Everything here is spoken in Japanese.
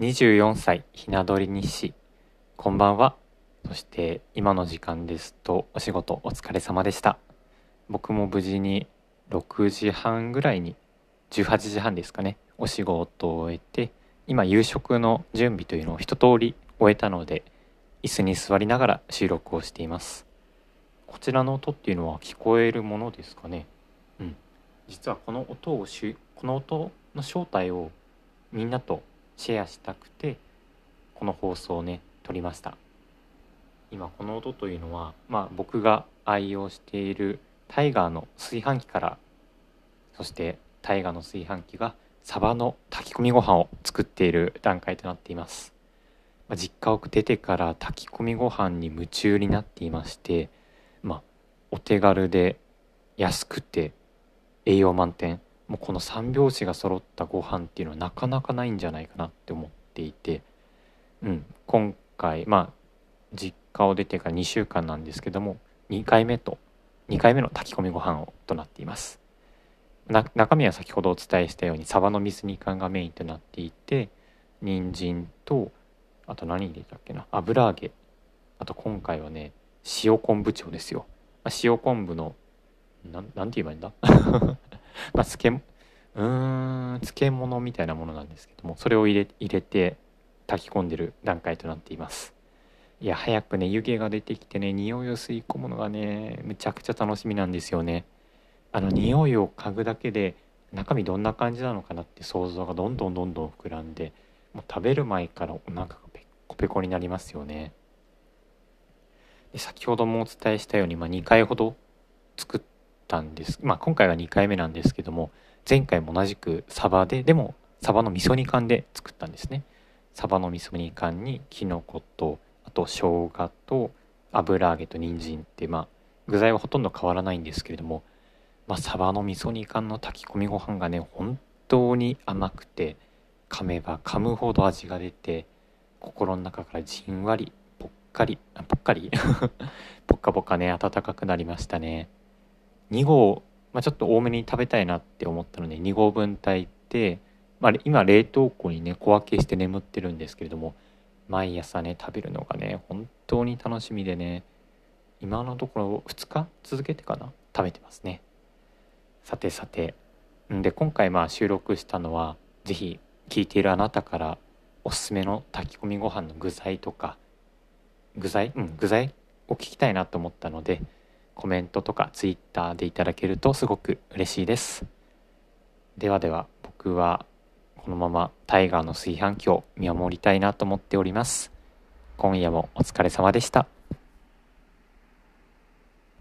24歳ひな鳥日誌。こんばんは。そして今の時間ですとお仕事お疲れ様でした。僕も無事に6時半ぐらいに18時半ですかねお仕事を終えて今夕食の準備というのを一通り終えたので椅子に座りながら収録をしています。こちらの音っていうのは聞こえるものですかね？うん。実はこの音をしこの音の正体をみんなとシェアしたくてこの放送をね撮りました。今この音というのはまあ僕が愛用しているタイガーの炊飯器からそしてタイガーの炊飯器がサバの炊き込みご飯を作っている段階となっています、まあ、実家を出てから炊き込みご飯に夢中になっていましてまあお手軽で安くて栄養満点もうこの3拍子が揃ったご飯っていうのはなかなかないんじゃないかなって思っていて、うん、今回まあ実家を出てから2週間なんですけども2回目と2回目の炊き込みご飯をとなっています。中身は先ほどお伝えしたようにサバの水煮缶がメインとなっていて人参とあと何入れたっけな油揚げ。あと今回はね塩昆布調ですよ。塩昆布のななんて言えばいいんだ？まあ漬うん漬物みたいなものなんですけどもそれを入れ入れて炊き込んでる段階となっています。いや早くね湯気が出てきてね匂いを吸い込むのがねめちゃくちゃ楽しみなんですよね。あの匂いを嗅ぐだけで中身どんな感じなのかなって想像がどんどんどんどん膨らんでもう食べる前からお腹がペコペコになりますよね。で先ほどもお伝えしたように、まあ、2回ほど作ったんです、まあ、今回は2回目なんですけども前回も同じくサバででもサバの味噌煮缶で作ったんですね。サバの味噌煮缶にきのことあと生姜と油揚げと人参ってまあ具材はほとんど変わらないんですけれども、まあ、サバの味噌煮缶の炊き込みご飯がね本当に甘くて噛めば噛むほど味が出て心の中からじんわりぽっかりあぽっかり？ぽっかぽかね温かくなりましたね。2合、まあ、ちょっと多めに食べたいなって思ったので2合分炊いて、まあ、今冷凍庫にね小分けして眠ってるんですけれども毎朝ね食べるのがね本当に楽しみでね今のところ2日続けてかな食べてますね。さてさて。んで今回まあ収録したのは是非聞いているあなたからおすすめの炊き込みご飯の具材とか具材？うん具材を聞きたいなと思ったのでコメントとかツイッターでいただけるとすごく嬉しいですではでは僕はこのままタイガーの炊飯器を見守りたいなと思っております今夜もお疲れ様でした。